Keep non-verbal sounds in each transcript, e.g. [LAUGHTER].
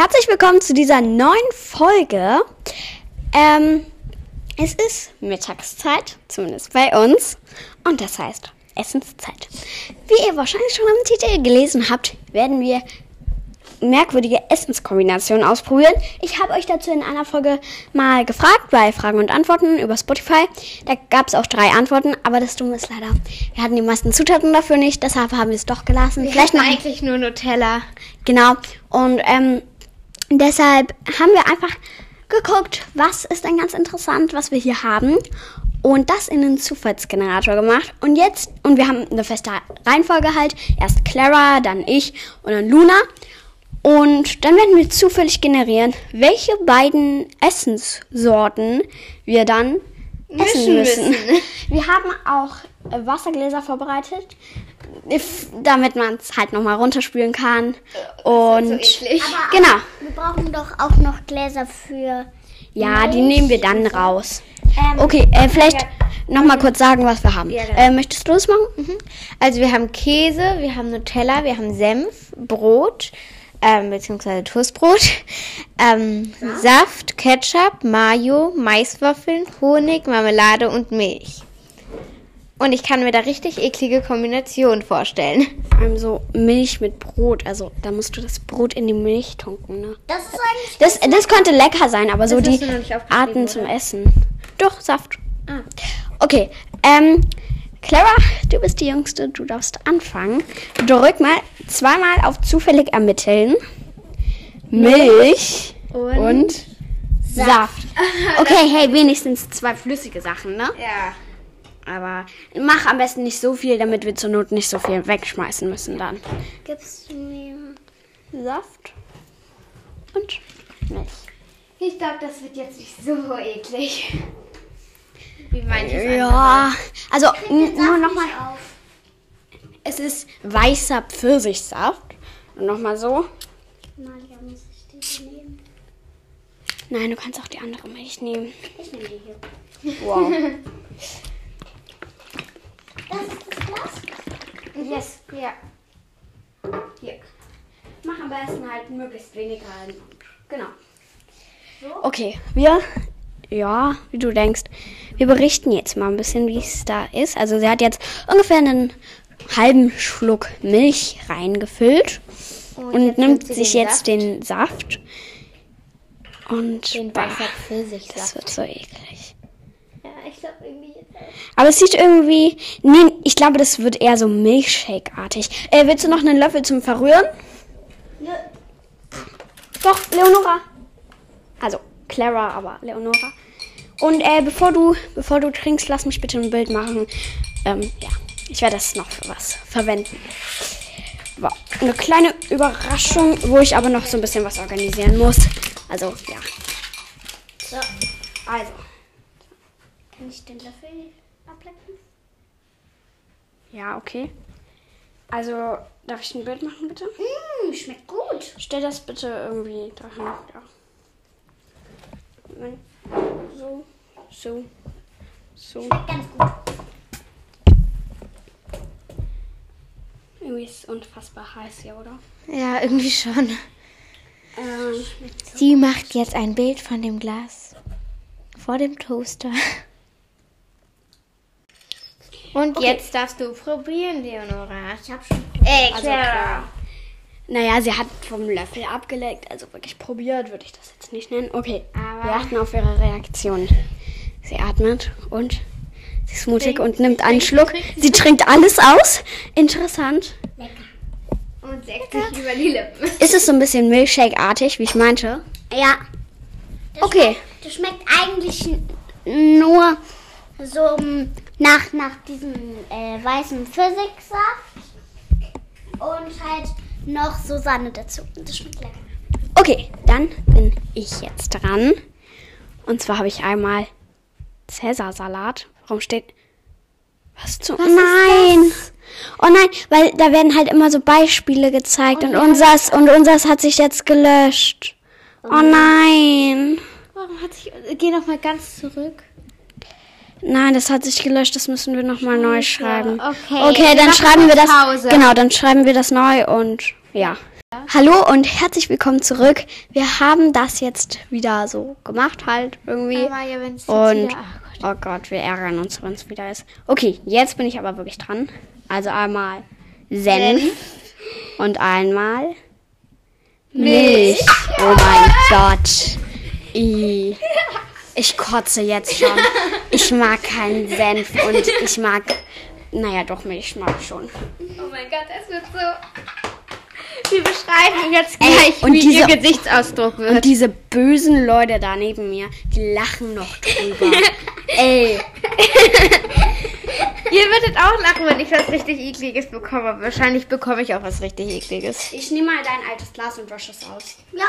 Herzlich willkommen zu dieser neuen Folge. Ähm, es ist Mittagszeit, zumindest bei uns. Und das heißt Essenszeit. Wie ihr wahrscheinlich schon am Titel gelesen habt, werden wir merkwürdige Essenskombinationen ausprobieren. Ich habe euch dazu in einer Folge mal gefragt bei Fragen und Antworten über Spotify. Da gab es auch drei Antworten, aber das Dumme ist leider, wir hatten die meisten Zutaten dafür nicht, deshalb haben wir es doch gelassen. Wir Vielleicht noch eigentlich nur Nutella. Genau. Und ähm, deshalb haben wir einfach geguckt, was ist denn ganz interessant, was wir hier haben. Und das in einen Zufallsgenerator gemacht. Und jetzt, und wir haben eine feste Reihenfolge halt. Erst Clara, dann ich und dann Luna. Und dann werden wir zufällig generieren, welche beiden Essenssorten wir dann essen müssen. müssen. [LAUGHS] Wir haben auch Wassergläser vorbereitet, damit man es halt nochmal runterspülen kann. Und so eklig. genau. Wir brauchen doch auch noch Gläser für. Ja, die nehmen wir dann raus. Ähm, Okay, äh, vielleicht nochmal kurz sagen, was wir haben. Ja, genau. äh, möchtest du das machen? Also wir haben Käse, wir haben Nutella, wir haben Senf, Brot, ähm, beziehungsweise Toastbrot, [LAUGHS] ähm, Saft, Ketchup, Mayo, Maiswaffeln, Honig, Marmelade und Milch. Und ich kann mir da richtig eklige Kombinationen vorstellen. So Milch mit Brot. Also da musst du das Brot in die Milch tunken, ne? Das ist eigentlich. Das, das könnte lecker sein, aber so die Arten zum oder? Essen. Doch, Saft. Ah. Okay, ähm, Clara, du bist die Jüngste, du darfst anfangen. Drück mal zweimal auf zufällig ermitteln. Milch Und? und Saft. [LAUGHS] Okay, hey, wenigstens zwei flüssige Sachen, ne? Ja. Aber mach am besten nicht so viel, damit wir zur Not nicht so viel wegschmeißen müssen dann. Gibst du mir. Saft und Milch. Ich glaube, das wird jetzt nicht so eklig. Wie manches Ja, also nur nochmal. Es ist weißer Pfirsichsaft. Und nochmal so. Malia, muss ich die nehmen? Nein, du kannst auch die andere Milch nehmen. Ich nehme die hier. Wow. [LAUGHS] Das ist das Glas? yes. Ja. Hier. Mach am besten halt möglichst wenig rein. Genau. Okay, wir, ja, wie du denkst, wir berichten jetzt mal ein bisschen, wie es da ist. Also sie hat jetzt ungefähr einen halben Schluck Milch reingefüllt und, jetzt nimmt sich den jetzt Saft, den Saft. Und den bah, das wird so eklig. Irgendwie jetzt. Aber es sieht irgendwie, nee, ich glaube, das wird eher so Milchshake-artig. Äh, willst du noch einen Löffel zum Verrühren? Nö. Doch, Leonora. Also, Clara, aber Leonora. Und äh, bevor du, bevor du trinkst, lass mich bitte ein Bild machen. Ähm, ja, ich werde das noch für was verwenden. War eine kleine Überraschung, wo ich aber noch so ein bisschen was organisieren muss. Also, ja. So. Also, Kann ich den Löffel ablecken? ja, okay. Also, darf ich ein Bild machen, bitte? Mmh, schmeckt gut. Stell das bitte irgendwie dahin. Ja. Moment. So, so, so. Schmeckt ganz gut. Irgendwie ist es unfassbar heiß hier, oder? Ja, irgendwie schon. Ähm, Sie macht jetzt ein Bild von dem Glas vor dem Toaster. Und jetzt darfst du probieren, Leonora. Ich hab schon. Ey, also klar. Naja, sie hat vom Löffel abgeleckt, also wirklich probiert, würde ich das jetzt nicht nennen. Okay, Aber- wir achten auf ihre Reaktion. Sie atmet und sie ist mutig und nimmt einen Schluck. Sie trinkt alles aus. Interessant. Lecker. Und leckt sich über die Lippen. Ist es so ein bisschen Milkshake-artig, wie ich meinte? Ja. Das Okay. Schmeckt, das schmeckt eigentlich nur so mm, nach, nach diesem äh, weißen Pfirsichsaft. Und halt noch so Sahne dazu. Das schmeckt lecker. Okay, dann bin ich jetzt dran. Und zwar habe ich einmal Cäsarsalat. Warum steht. Was zu. nein! Oh nein, weil da werden halt immer so Beispiele gezeigt und unseres und unseres hat sich jetzt gelöscht. Oh nein. Warum hat sich. Geh noch mal ganz zurück. Nein, das hat sich gelöscht, das müssen wir nochmal neu schreiben. Okay, Okay, dann schreiben wir das. Pause. Genau, dann schreiben wir das neu und ja. Hallo und herzlich willkommen zurück. Wir haben das jetzt wieder so gemacht halt irgendwie. Jetzt Und wieder... Ach Gott. oh Gott, wir ärgern uns, wenn es wieder ist. Okay, jetzt bin ich aber wirklich dran. Also einmal Senf und einmal Milch. Oh mein [LAUGHS] Gott. I. [LAUGHS] Ich kotze jetzt schon. [LAUGHS] Ich mag keinen Senf und ich mag, naja, doch Milch mag schon. Oh mein Gott, es wird so... Wir beschreiben jetzt Ey, gleich, und wie diese- ihr Gesichtsausdruck wird. Und diese bösen Leute da neben mir, die lachen noch drüber. [LAUGHS] Ey, [LAUGHS] Ihr würdet auch lachen, wenn ich was richtig Ekliges bekomme. Aber wahrscheinlich bekomme ich auch was richtig Ekliges. ich nehme mal dein altes Glas und wasche es aus. Ja.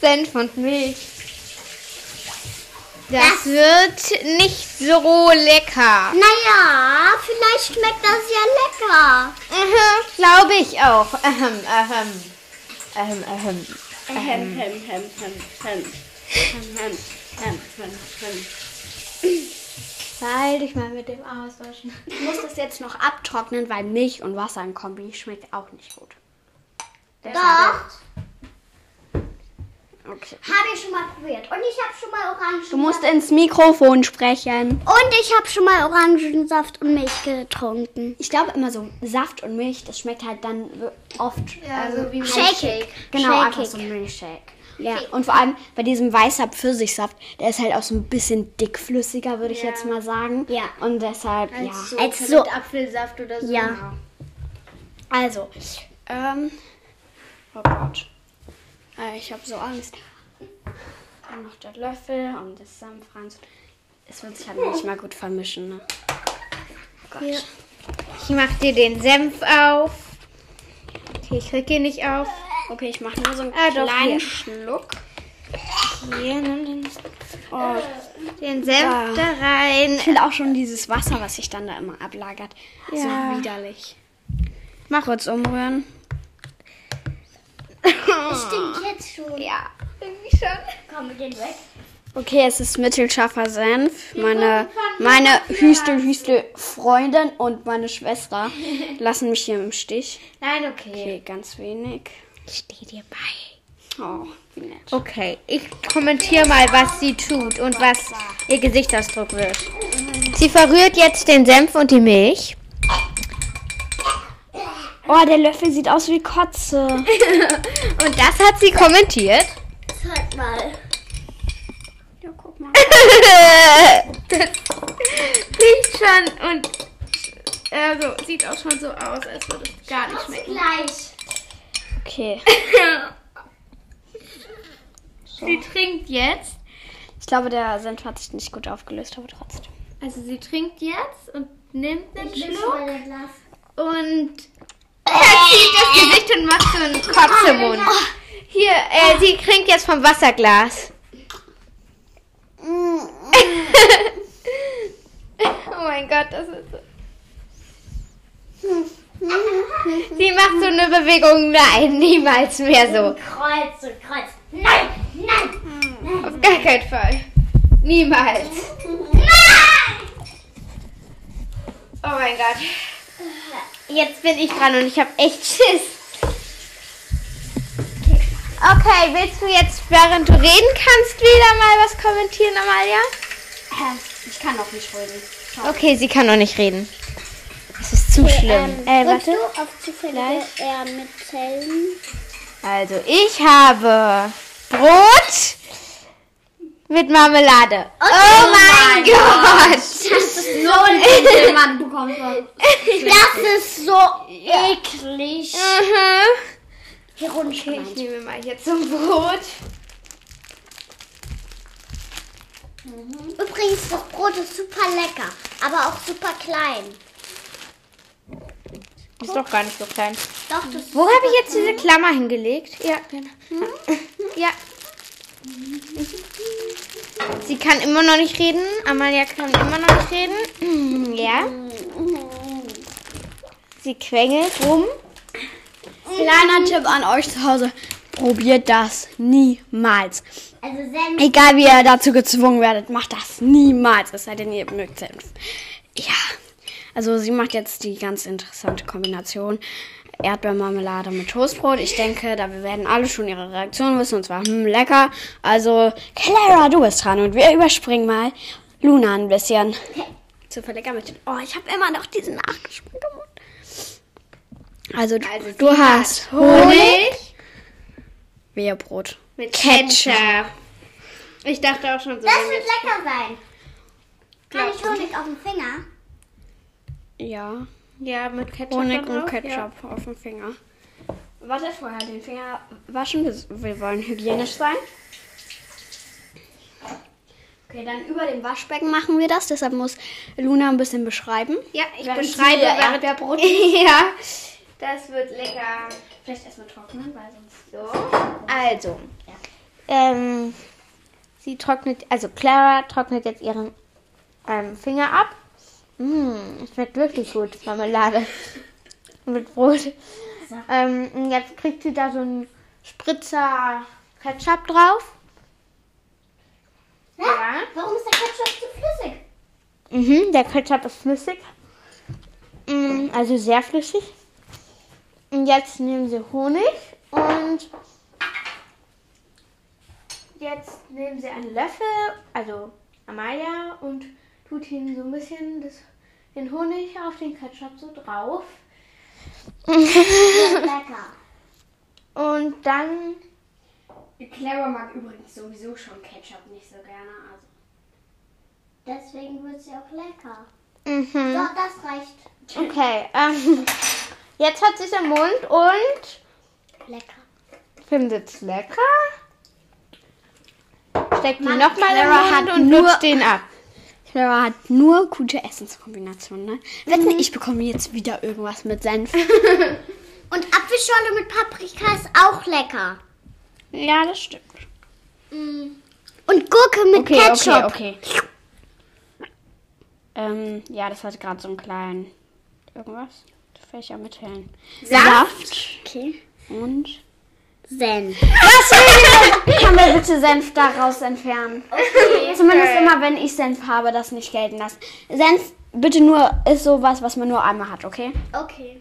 Senf und Milch. Das wird nicht so lecker. Naja, vielleicht schmeckt das ja lecker. Mhm, Glaube ich auch. Hem, hem, hem, hem. Beeil dich mal mit dem Auswaschen. Ich muss das jetzt noch abtrocknen, weil Milch und Wasser in Kombi schmeckt auch nicht gut. Doch. Okay. Habe ich schon mal probiert. Und ich habe schon mal Orangensaft. Du musst ins Mikrofon sprechen. Und ich habe schon mal Orangensaft und Milch getrunken. Ich glaube immer so Saft und Milch, das schmeckt halt dann oft so wie Shake. Genau, Shake einfach so ein Milchshake. Ja. Und vor allem bei diesem weißer Pfirsichsaft, der ist halt auch so ein bisschen dickflüssiger, würde ich jetzt mal sagen. Ja. Und deshalb, ja. Als so. Apfelsaft oder so. Ja. Also, ähm, oh Gott. Äh, ich habe so Angst. Dann noch der Löffel und das rein. Es wird sich halt nicht mal gut vermischen, ne? Oh Gott. Ich mach dir den Senf auf. Okay, ich krieg ihn nicht auf. Okay, ich mache nur so einen Ah, doch, kleinen hier. Schluck. Hier, nimm den, Oh, den Senf Ah. da rein. ich finde auch schon dieses Wasser, was sich dann da immer ablagert. Ja. So widerlich. Mach kurz umrühren. Stimmt jetzt schon. Ja, irgendwie schon. Komm, wir gehen weg. Okay, es ist mittelscharfer Senf. Meine, meine Hüstel, Hüstel Freundin und meine Schwester [LAUGHS] lassen mich hier im Stich. Nein, okay. Okay, ganz wenig. Ich stehe dir bei. Oh, wie nett. Okay, ich kommentiere mal, was sie tut und was ihr Gesichtsausdruck wird. Sie verrührt jetzt den Senf und die Milch. Oh, der Löffel sieht aus wie Kotze. [LAUGHS] Und das hat sie kommentiert. Zeig mal. Ja, guck mal. das [LAUGHS] riecht schon und also sieht auch schon so aus, als würde es gar nicht schmecken. Gleich. Okay. [LAUGHS] Sie trinkt jetzt. Ich glaube, der Senf hat sich nicht gut aufgelöst, aber trotzdem. Also sie trinkt jetzt und nimmt einen Ich nehme Schluck mal und verzieht das Gesicht und macht so einen Kotzemund. Hier, äh, sie trinkt jetzt vom Wasserglas. [LAUGHS] oh mein Gott, das ist so. Sie macht so eine Bewegung, nein, niemals mehr so. Kreuz und Kreuz. Nein, nein. Auf gar keinen Fall. Niemals. Oh mein Gott. Jetzt bin ich dran und ich habe echt Schiss. Okay, willst du jetzt, während du reden kannst, wieder mal was kommentieren, Amalia? Ich kann auch nicht reden. Okay, sie kann noch nicht reden. Das ist zu schlimm. äh, Drückst warte. du auf zufällige R mit Zellen? Also, ich habe Brot mit Marmelade. Oh, mein Gott. So ein Mann bekommt. [LAUGHS] Das ist so eklig. Mhm. Hier Okay, ich runter. nehme mal hier zum Brot. Übrigens, das Brot ist super lecker, aber auch super klein. Ist doch gar nicht so klein. Doch, das Wo habe ich jetzt diese Klammer hingelegt? Ja, genau. Ja. Sie kann immer noch nicht reden. Amalia kann immer noch nicht reden. [CLEARS THROAT] Ja. Sie quengelt rum. Kleiner Tipp an euch zu Hause. Probiert das niemals. Also. Egal wie ihr dazu gezwungen werdet, macht das niemals. Es sei denn, ihr mögt Senf. Ja. Also sie macht jetzt die ganz interessante Kombination Erdbeermarmelade mit Toastbrot. Ich denke, da wir werden alle schon ihre Reaktion wissen und zwar hm, lecker. Also Clara, du bist dran und wir überspringen mal Luna ein bisschen. Zufällig mit den. Oh, ich habe immer noch diesen Nachgeschmack im Mund. Also, du- Also du hast Honig Wehrbrot. mit Ketchup. Ich dachte auch schon so. Das wird lecker sein. Kann ich Honig auf dem Finger? Ja, Ja, mit Ketchup. Honig und Ketchup auf dem Finger. Warte, vorher den Finger waschen. Wir, wollen hygienisch sein. Okay, dann über dem Waschbecken machen wir das. Deshalb muss Luna ein bisschen beschreiben. Ja, ich Während beschreibe Erdbeerbrot. [LAUGHS] ja, das wird lecker. Vielleicht erstmal trocknen, weil sonst. So, also. Ähm, sie trocknet, also Clara trocknet jetzt ihren ähm, Finger ab. Mmh, es schmeckt wirklich gut, Marmelade [LAUGHS] mit Brot. Ähm, und jetzt kriegt sie da so einen Spritzer Ketchup drauf. Ja? Ja. Warum ist der Ketchup zu flüssig? Mhm, der Ketchup ist flüssig. Mm, also sehr flüssig. Und jetzt nehmen sie Honig und jetzt nehmen sie einen Löffel, also Amalia, und tut ihnen so ein bisschen das, den Honig auf den Ketchup so drauf. [LAUGHS] Lecker. Und dann, Clara mag übrigens sowieso schon Ketchup nicht so gerne. Also. Deswegen wird sie auch lecker. mhm. So, das reicht. okay, ähm, jetzt hat sie es im Mund und Lecker. findet es lecker. Steckt ihn nochmal im Mund und lutscht den ab. Clara hat nur gute Essenskombinationen, ne? Wetten, ich bekomme jetzt wieder irgendwas mit Senf. [LAUGHS] Und Apfelschorle mit Paprika ist auch lecker. ja, das stimmt. Mm. Und Gurke mit Okay, Ketchup. okay, okay. Ähm, ja, das hat gerade so einen kleinen irgendwas. Will ich ja mitteilen. Saft. Okay. Und. Senf. Kann man bitte Senf daraus entfernen? Zumindest immer, wenn ich Senf habe, das nicht gelten lassen. Senf bitte nur ist sowas, was man nur einmal hat, okay? Okay.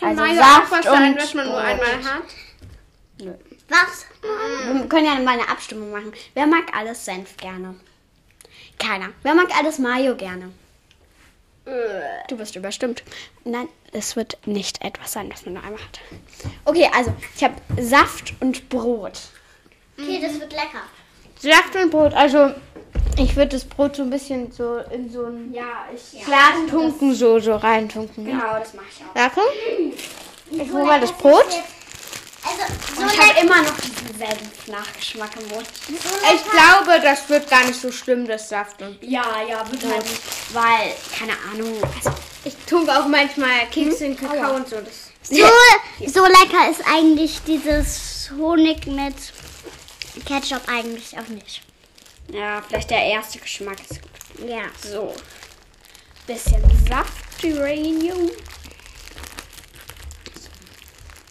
Also Mayo Saft auch was sein, was man nur Brot. einmal hat. Was? Wir können ja mal eine Abstimmung machen. Wer mag alles Senf gerne? Keiner. Wer mag alles Mayo gerne? Du bist überstimmt. Nein, es wird nicht etwas sein, das man nur einmal hat. Okay, also ich habe Saft und Brot. Okay, das wird lecker. Saft und Brot. Also, ich würde das Brot so ein bisschen so in so ein Ja, ich. Glas tunken, so, so reintunken. Genau, das mache ich auch. Danke. Ich hole mal das Brot. Also, so Und ich habe immer noch diesen Senf-Nachgeschmack im Mund. Ich glaube, das wird gar nicht so schlimm, das Saft Ja, ja, wird halt nicht. Weil, keine Ahnung. Also, Ich tunke auch manchmal Kekse in Kakao und so. So, so lecker ist eigentlich dieses Honig mit Ketchup eigentlich auch nicht. ja, vielleicht der erste Geschmack ist gut. Ja. So. Bisschen Saft, Uranium.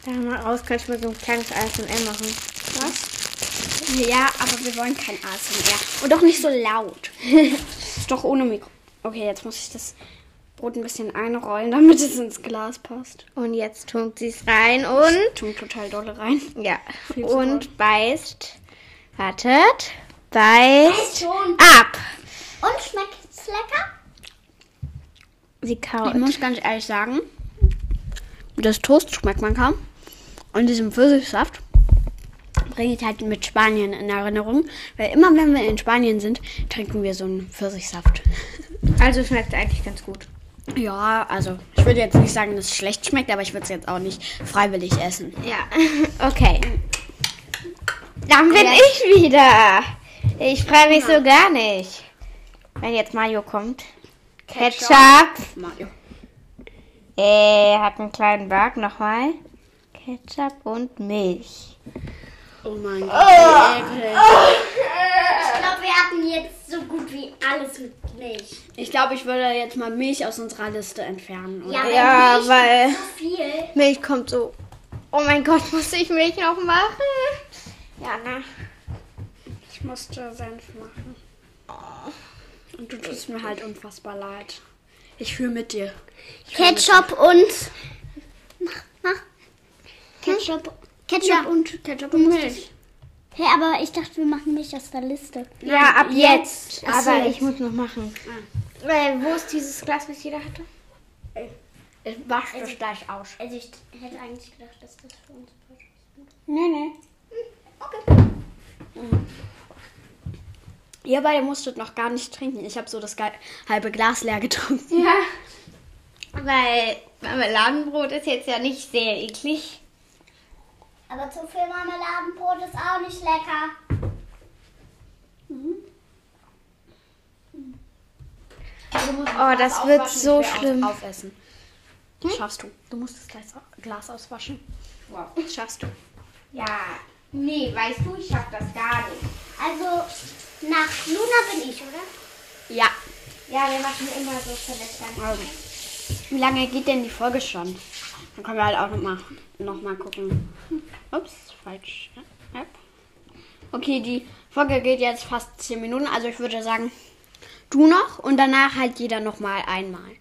Da mal raus kann ich mal so ein kleines ASMR machen. Was? Ja, aber wir wollen kein ASMR. Und doch nicht so laut. [LAUGHS] ist doch ohne Mikro. Okay, jetzt muss ich das Brot ein bisschen einrollen, damit es ins Glas passt. Und jetzt tunkt sie es rein und Tun total dolle rein. ja und beißt. Wartet. Beißt Schon. ab. Und schmeckt es lecker? Sie Ich kaut. muss ganz ehrlich sagen, das Toast schmeckt man kaum. Und diesen Pfirsichsaft bringe ich halt mit Spanien in Erinnerung. Weil immer wenn wir in Spanien sind, trinken wir so einen Pfirsichsaft. [LAUGHS] Also schmeckt eigentlich ganz gut. Ja, also ich würde jetzt nicht sagen, dass es schlecht schmeckt, aber ich würde es jetzt auch nicht freiwillig essen. Ja, [LAUGHS] okay. Dann bin Ja. ich wieder. Ich freue mich so gar nicht. Wenn jetzt Mario kommt. Ketchup. Mario. Er hat einen kleinen Berg nochmal. Ketchup und Milch. Oh mein Gott. wie eklig. Ich glaube, wir hatten jetzt so gut wie alles mit Milch. Ich glaube, ich würde jetzt mal Milch aus unserer Liste entfernen. Oder? Ja, weil Ja, Milch weil- ist so viel. Milch kommt so. Oh mein Gott, muss ich Milch noch machen? Ja, ne? Ich musste Senf machen. Und du tust mir halt unfassbar leid. Ich fühle mit dir. Ketchup und. Mach, mach. Ketchup. Ketchup und. Ketchup und Milch. Hey, aber ich dachte, wir machen Milch aus der Liste. Ja, ab jetzt. So, Aber jetzt. ich muss noch machen. Äh, wo ist dieses Glas, was jeder hatte? Ich wasche das gleich aus. Also ich hätte eigentlich gedacht, dass das für uns ist. Nee, nee. Okay. Ihr beide musstet noch gar nicht trinken. Ich habe so das halbe Glas leer getrunken. Ja. Weil Marmeladenbrot ist jetzt ja nicht sehr eklig. Aber zu viel Marmeladenbrot ist auch nicht lecker. Oh, das wird so schlimm. Auf, aufessen. Das schaffst du. Du musst das Glas, Glas auswaschen. Wow. Das schaffst du. Ja. Nee, weißt du, ich schaff das gar nicht. Also nach Luna bin ich, oder? Ja. Ja, wir machen immer so Verletzungen. Also, wie lange geht denn die Folge schon? Dann können wir halt auch nochmal noch mal gucken. Ups, falsch. Okay, die Folge geht jetzt fast 10 Minuten. Also ich würde sagen, du noch und danach halt jeder nochmal einmal.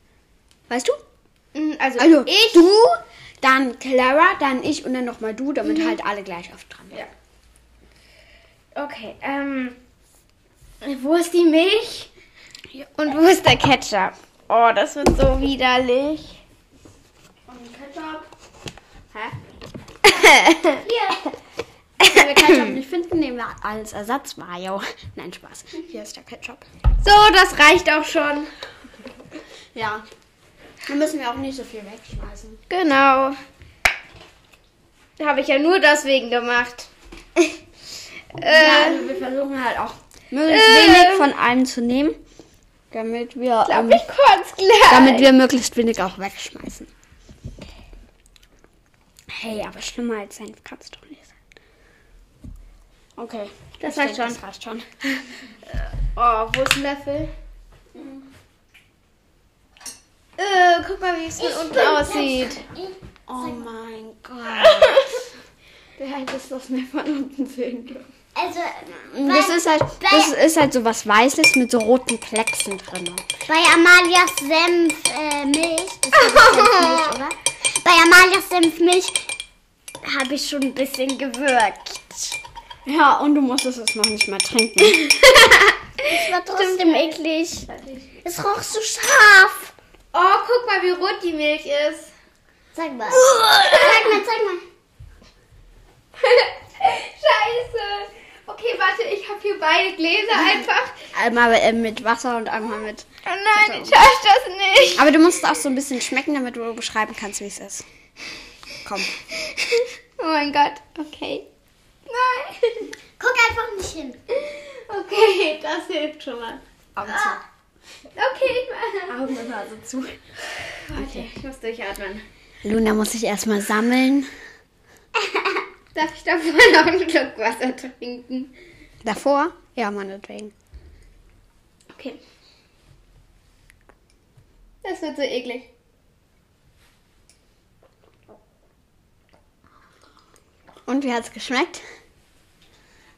Weißt du? Mm, Also, Also ich. du, dann Clara, dann ich und dann nochmal du, damit halt alle gleich oft dran sind. Ja. Okay, ähm. Wo ist die Milch? Und wo ist der Ketchup? Oh, das wird so widerlich. Und Ketchup. Hä? Hier. Wenn wir Ketchup nicht finden, nehmen wir als Ersatz Mayo. [LAUGHS] Nein, Spaß. Hier ist der Ketchup. So, das reicht auch schon. Ja. Dann müssen wir auch nicht so viel wegschmeißen. Genau. Habe ich ja nur deswegen gemacht. [LAUGHS] Ja, äh, also wir versuchen halt auch möglichst wenig von allem zu nehmen, damit wir, glaub, ähm, damit wir möglichst wenig auch wegschmeißen. Hey, aber schlimmer als Senf kann es doch nicht sein. Okay. Das ich reicht schon. Das reicht schon. [LAUGHS] Oh, wo ist ein Löffel? Äh, guck mal, wie es von unten aussieht. Oh mein Gott. [LAUGHS] Der hätte es das mehr von unten sehen können. Also Das bei, ist halt, das ist halt so was Weißes mit so roten Klecksen drin. bei Amalias Senf äh, Milch, das ist Senfmilch, [LAUGHS] oder? Bei Amalias Senfmilch habe ich schon ein bisschen gewürgt. Ja, und du musstest es noch nicht mal trinken. [LAUGHS] Es war trotzdem eklig. Es roch so scharf. Oh, guck mal, wie rot die Milch ist. Sag mal. Zeig mal, zeig mal. [LAUGHS] Scheiße. Okay, warte, ich habe hier beide Gläser einfach. Einmal äh, mit Wasser und einmal mit. Oh nein, ich schaff das nicht. Aber du musst auch so ein bisschen schmecken, damit du beschreiben kannst, wie es ist. Komm. [LAUGHS] Oh mein Gott, okay. Nein. [LAUGHS] Guck einfach nicht hin. Okay, das hilft schon mal. Augen zu. Okay, ich mache. Augen und Nase zu. Okay, ich muss durchatmen. Luna muss sich erstmal sammeln. [LAUGHS] Darf ich davor noch einen Schluck Wasser trinken? Davor? Ja, meinetwegen. Okay. Das wird so eklig. Und wie hat's geschmeckt?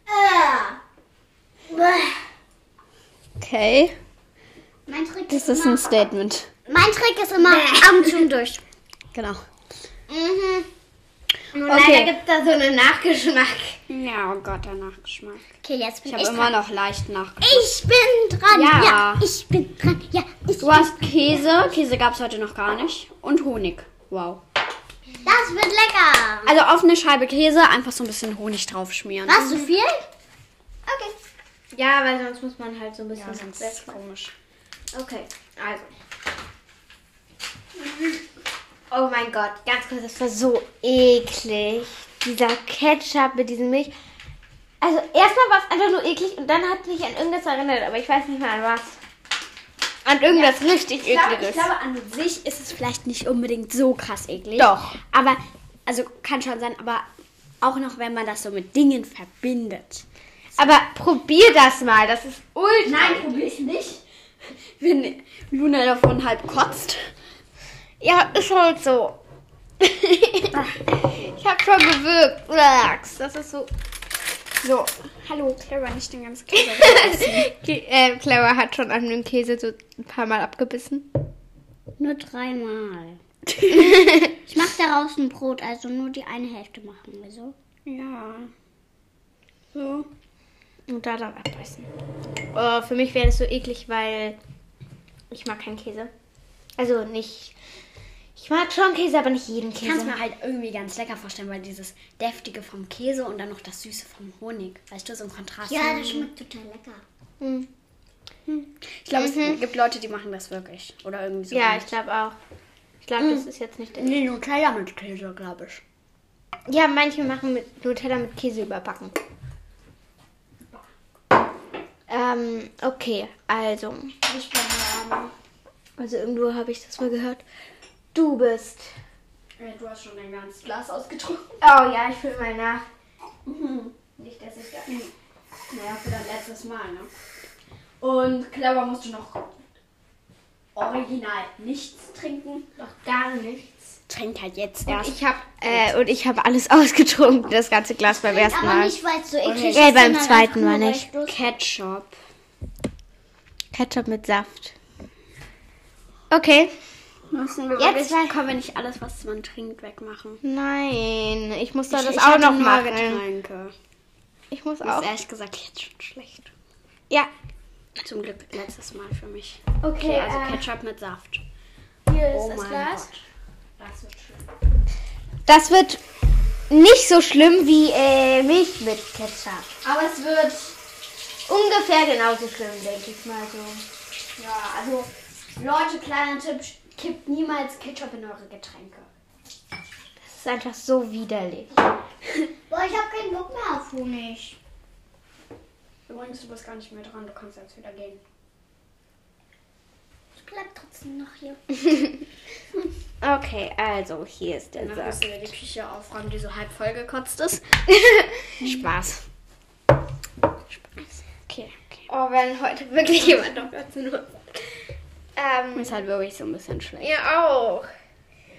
Äh. Bäh. Okay. Mein Trick Das ist ist ein Statement. mein Trick ist immer zu und durch. Genau. Mhm. Nur Okay. leider gibt es da so einen Nachgeschmack. Ja, oh Gott, der Nachgeschmack. Okay, jetzt bin Ich ich, habe immer noch leicht Nachgeschmack. Ich bin dran. Ja. Ja. ich bin dran. Ja, ich Du hast Käse. Käse gab's heute noch gar nicht. Und Honig. Wow. Das wird lecker. Also auf eine Scheibe Käse einfach so ein bisschen Honig drauf schmieren. Was, so viel? Okay. Ja, weil sonst muss man halt so ein bisschen. Ja, sonst ist komisch. Okay, also. Oh mein Gott, ganz kurz, das war so eklig. Dieser Ketchup mit diesem Milch. Also erstmal war es einfach nur eklig und dann hat mich an irgendwas erinnert, aber ich weiß nicht mehr an was. An irgendwas richtig Ich glaube, ekliges. ich glaube, an sich ist es vielleicht nicht unbedingt so krass eklig. Doch. Aber, also kann schon sein, aber auch noch, wenn man das so mit Dingen verbindet. aber probier das mal, das ist ultra. probier ich nicht. Wenn Luna davon halb kotzt. Ja, ist halt so. [LAUGHS] ich hab schon gewirkt. Das ist so. So, hallo, Clara, nicht den ganzen [LAUGHS] Käse. Äh, Clara hat schon an dem Käse so ein paar Mal abgebissen. Nur dreimal. Ich [LAUGHS] mache daraus ein Brot, also nur die eine Hälfte machen wir so. Ja. So. Und da dann abbeißen. Oh, für mich wäre das so eklig, weil ich mag keinen Käse. Also nicht. Ich mag schon Käse, aber nicht jeden Ich kann es Käse. mir halt irgendwie ganz lecker vorstellen, weil dieses deftige vom Käse und dann noch das süße vom Honig. Weißt du, so ein Kontrast. Ja, das schmeckt total lecker. Hm. Ich glaube, es gibt Leute, die machen das wirklich. Oder irgendwie so. Ja, ich glaube auch. Ich glaube, das ist jetzt nicht der. Nee, Nutella mit Käse, glaube ich. Ja, manche machen mit Nutella mit Käse überbacken. Ähm, okay, also. Ich bin. Also irgendwo habe ich das mal gehört. Du bist. Du hast schon dein ganzes Glas ausgetrunken. Oh ja, ich fühle mal nach. Nicht, dass ich da. Naja, für dein letztes Mal, ne? Und clever musst du noch original nichts trinken. Doch gar nichts. Trink halt jetzt Und erst. ich habe äh, und ich habe alles [LAUGHS] ausgetrunken, das ganze Glas beim ersten Aber Mal. nicht, weil es so eklig ist. Beim zweiten Mal nicht. Ketchup. Ketchup mit Saft. Okay. Müssen wir Jetzt wirklich, können wir nicht alles, was man trinkt, wegmachen. Nein, ich muss da Ich- das ich auch noch machen. Getränke. Ich muss Das auch. ist ehrlich gesagt jetzt schon schlecht. Ja. Zum Glück letztes Mal für mich. Okay, Okay, also äh, Ketchup mit Saft. Hier Oh mein Gott. Das wird schlimm. Das wird nicht so schlimm wie äh, Milch mit Ketchup. Aber es wird ungefähr genauso schlimm, denke ich mal so. Ja, also Leute, kleiner Tipp, kippt niemals Ketchup in eure Getränke. Das ist einfach so widerlich. Boah, ich habe keinen Bock mehr auf Honig. Übrigens, du bist gar nicht mehr dran, du kannst jetzt wieder gehen. Ich bleib trotzdem noch hier. [LAUGHS] Okay, also hier ist der Danach Saft. müssen wir die Küche aufräumen, die so halb voll gekotzt ist. [LAUGHS] Spaß. Spaß. Okay, okay. Oh, wenn heute wirklich [LAUGHS] jemand noch was zu nutzen. Ähm, Ist halt wirklich so ein bisschen schlecht. ja auch.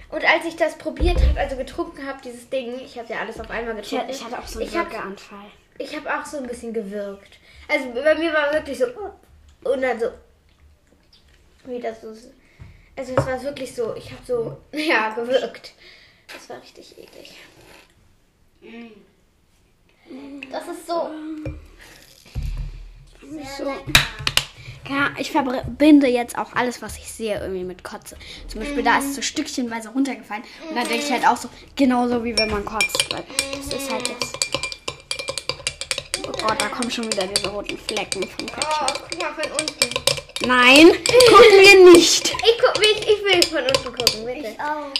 Und als ich das probiert habe, also getrunken habe, dieses Ding, ich habe ja alles auf einmal getrunken. ich hatte auch so einen Ich hab- Würgeanfall. Ich habe auch so ein bisschen gewirkt. Also bei mir war wirklich so und dann so wie das so. Also es war wirklich so, ich habe so [LAUGHS] ja gewirkt. Das war richtig eklig. Das ist so. So. Ja, ich verbinde jetzt auch alles, was ich sehe, irgendwie mit Kotze. Zum Beispiel, da ist so stückchenweise runtergefallen. Und dann denke ich halt auch so, genauso wie wenn man kotzt. Weil das ist halt das. Oh Gott, da kommen schon wieder diese roten Flecken vom Ketchup. Oh, guck mal von unten. Nein, gucken wir nicht. Ich guck ich, ich will von unten gucken, bitte. Oh.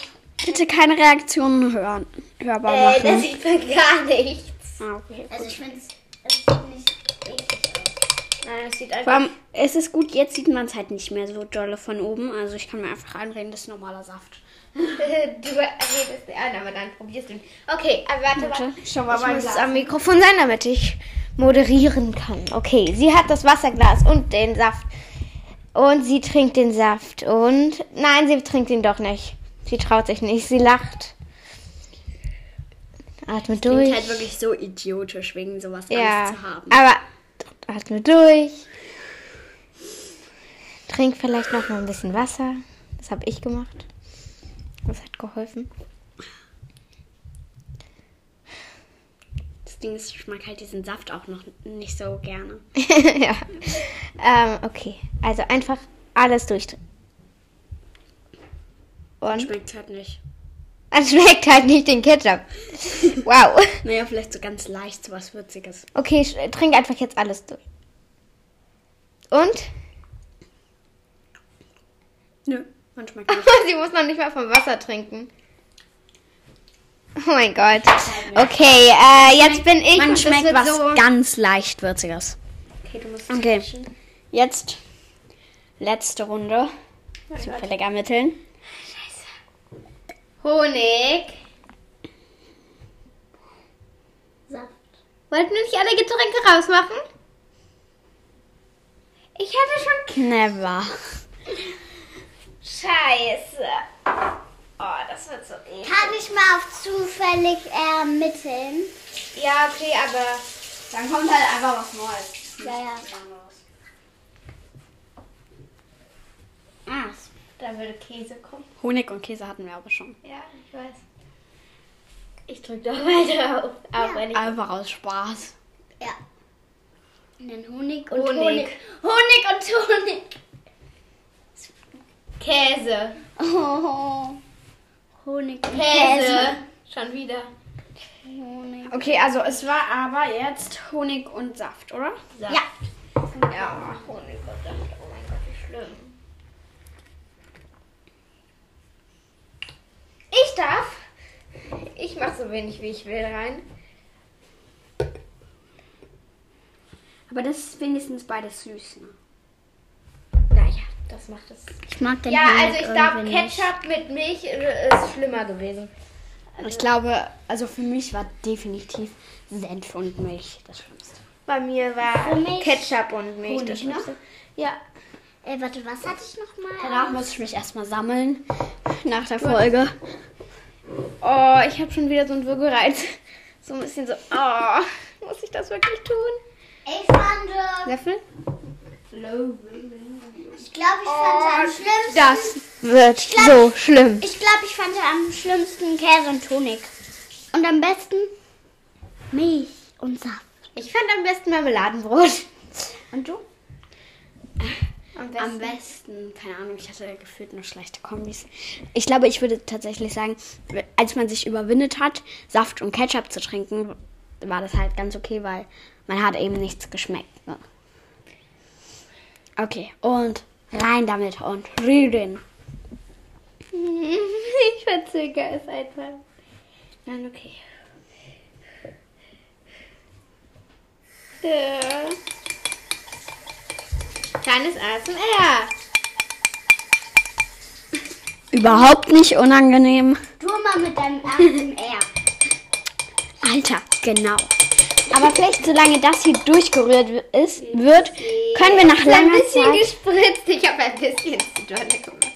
Bitte keine Reaktionen hören, hörbar Äh, machen. das sieht man gar nichts. Ah, okay. Also ich finde es sieht nicht eklig aus. Nein, das sieht Vor einfach. allem, es ist gut, jetzt sieht man es halt nicht mehr so dolle von oben. Also ich kann mir einfach einreden, das ist normaler Saft. [LAUGHS] du redest an, aber dann probierst du. ihn. Okay, aber warte, warte. Schau mal Ich muss es am Mikrofon sein, damit ich moderieren kann. Okay, sie hat das Wasserglas und den Saft. Und sie trinkt den Saft. Und nein, sie trinkt ihn doch nicht. Sie traut sich nicht. Sie lacht. Atme Klingt durch. halt wirklich so idiotisch, wegen sowas ja, Angst zu haben. aber atme durch. Trink vielleicht noch mal ein bisschen Wasser. Das habe ich gemacht. Das hat geholfen. Das Ding ist, ich mag halt diesen Saft auch noch nicht so gerne. [LAUGHS] ja. Ähm, okay. Also einfach alles durchtrinken. Und Schmeckt halt nicht. es schmeckt halt nicht den Ketchup. [LAUGHS] Wow. Naja, vielleicht so ganz leicht, so was Würziges. Okay, sch- trink einfach jetzt alles durch. Und? Nö, man schmeckt [LAUGHS] nicht. Sie muss noch nicht mal vom Wasser trinken. Oh mein Gott. Okay, äh, jetzt bin ich. Man schmeckt was so- ganz leicht Würziges. Okay, du musst Okay. switchen. Jetzt letzte Runde. Zufällig ermitteln. Honig. Saft. Wollten wir nicht alle Getränke rausmachen? Ich hatte schon. Never. Scheiße. Oh, das wird so eklig. Kann ich mal auf zufällig ermitteln? Ja, okay, aber. Dann kommt halt einfach was Neues. Ja, ja. Ah, Da würde Käse kommen. Honig und Käse hatten wir aber schon. Ja, ich weiß. Ich drücke doch weiter auf. Wenn ich Einfach aus Spaß. Ja. Und dann Honig und Honig. Honig. Honig, und Honig. Käse. Oh. Honig und Käse. Schon wieder. Honig. Okay, also es war aber jetzt Honig und Saft, oder? Saft. Ja. Ja, Honig und Saft. Oh mein Gott, wie schlimm. Ich darf. Ich mache so wenig, wie ich will, rein. Aber das ist wenigstens beides süß, ne? Das macht es. Ich mag den Ja, Honig also ich glaube. Ketchup mit Milch ist schlimmer gewesen. Ich glaube, also für mich war definitiv Senf und Milch das Schlimmste. Bei mir war Ketchup und Milch Honig, das? Schlimmste. Ja. Äh, warte, was hatte ich nochmal? Danach muss ich mich erstmal sammeln. Nach der Folge. Oh, ich habe schon wieder so einen Würgereiz. So ein bisschen so, oh, muss ich das wirklich tun? Ich fand, äh, Löffel? Ich glaube, ich fand Oh, am schlimmsten. Das wird so schlimm. Ich glaube, ich fand am schlimmsten Käse und Honig. Und am besten Milch und Saft. Ich fand am besten Marmeladenbrot. Und du? Am Am besten, keine Ahnung, ich hatte gefühlt nur schlechte Kombis. Ich glaube, ich würde tatsächlich sagen, als man sich überwindet hat, Saft und Ketchup zu trinken, war das halt ganz okay, weil man hat eben nichts geschmeckt. Ne? Okay, und rein damit und rühren. [LAUGHS] Ich verzögere es einfach. Nein, okay. Ja. Kleines ASMR. Überhaupt nicht unangenehm. Du mal mit deinem ersten R. Alter, genau. Aber vielleicht, solange das hier durchgerührt ist, wird, können wir nach Ein langer bisschen Zeit, gespritzt. Ich habe ein bisschen zu doll gemacht.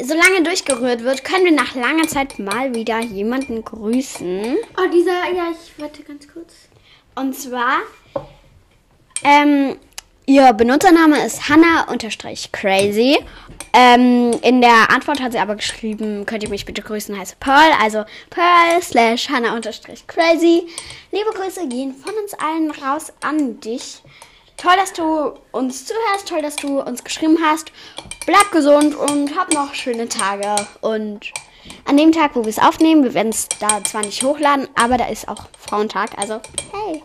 solange durchgerührt wird, können wir nach langer Zeit mal wieder jemanden grüßen. Oh, dieser, ja, ich warte ganz kurz. Und zwar, ähm, ihr Benutzername ist Hannah-Crazy. Ähm, in der Antwort hat sie aber geschrieben, könnt ihr mich bitte grüßen, heiße Pearl. Also Pearl slash Hannah-Crazy. Liebe Grüße gehen von uns allen raus an dich. Toll, dass du uns zuhörst, toll, dass du uns geschrieben hast. Bleib gesund und hab noch schöne Tage. Und an dem Tag, wo wir es aufnehmen, wir werden es da zwar nicht hochladen, aber da ist auch Frauentag. Also, hey.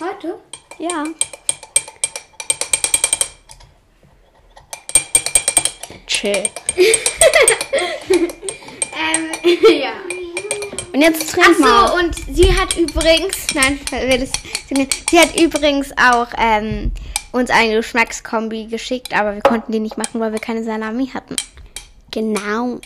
Heute? Ja. Chill. [LAUGHS] Ähm, [LAUGHS] ja. Und jetzt Ach trink mal. so, und sie hat übrigens, nein, sie hat übrigens auch ähm, uns eine Geschmackskombi geschickt, aber wir konnten die nicht machen, weil wir keine Salami hatten. Genau.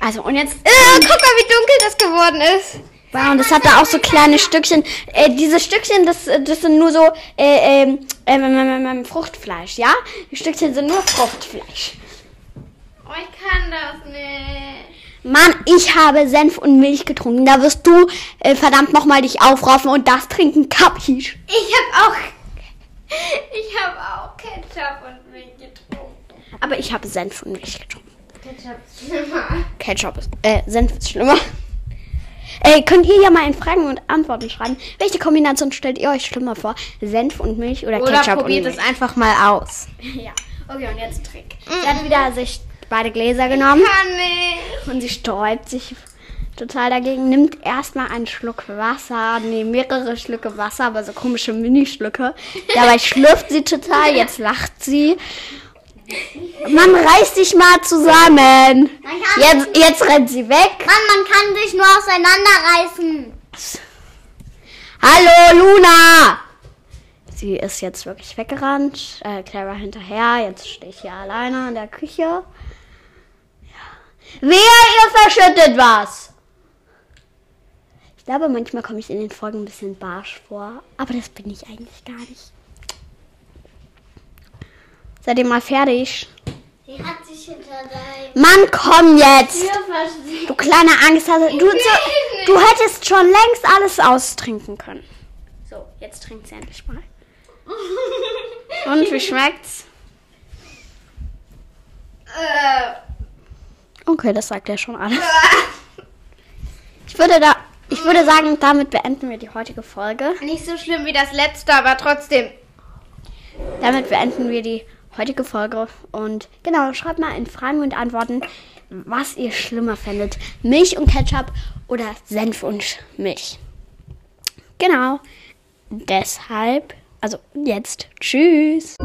Also, und jetzt. Äh, guck mal, wie dunkel das geworden ist. Wow, und das hat da auch so kleine Stückchen. Äh, diese Stückchen, das, das sind nur so äh, ähm, ähm, ähm, ähm, Fruchtfleisch, ja? Die Stückchen sind nur Fruchtfleisch. Oh, ich kann das nicht. Mann, ich habe Senf und Milch getrunken. Da wirst du äh, verdammt nochmal dich aufraffen und das trinken, Kapisch. Ich habe auch, ich habe auch Ketchup und Milch getrunken. Aber ich habe Senf und Milch getrunken. Ketchup ist schlimmer. Ketchup ist, äh, Senf ist schlimmer. Ey, könnt ihr ja mal in Fragen und Antworten schreiben, welche Kombination stellt ihr euch schlimmer vor? Senf und Milch oder, Oder Ketchup probiert und es Milch? einfach mal aus. [LAUGHS] Ja. Okay, und jetzt Trick. Sie hat wieder sich beide Gläser genommen Kann nicht. und sie sträubt sich total dagegen, nimmt erstmal einen Schluck Wasser, nee, mehrere Schlücke Wasser, aber so komische Minischlücke. Dabei [LAUGHS] schlürft sie total, jetzt lacht sie. Mann, reiß dich mal zusammen. Man Jetzt, jetzt rennt sie weg. Mann, man kann sich nur auseinanderreißen. Hallo, Luna! Sie ist jetzt wirklich weggerannt. Äh, Clara hinterher. Jetzt stehe ich hier alleine in der Küche. Ja. Wer, ihr verschüttet was! Ich glaube, manchmal komme ich in den Folgen ein bisschen barsch vor. Aber das bin ich eigentlich gar nicht. Seid ihr mal fertig? Die hat sich hinter deinem Mann, komm jetzt! Du kleine Angsthase. Du, so, du hättest schon längst alles austrinken können. So, jetzt trinkt sie endlich mal. [LAUGHS] Und wie schmeckt's? Okay, das sagt ja schon alles. Ich würde da, ich würde sagen, damit beenden wir die heutige Folge. Nicht so schlimm wie das letzte, aber trotzdem. Damit beenden wir die heutige Folge. Und genau, schreibt mal in Fragen und Antworten, was ihr schlimmer findet. Milch und Ketchup oder Senf und Milch. Genau. Deshalb, also jetzt, tschüss.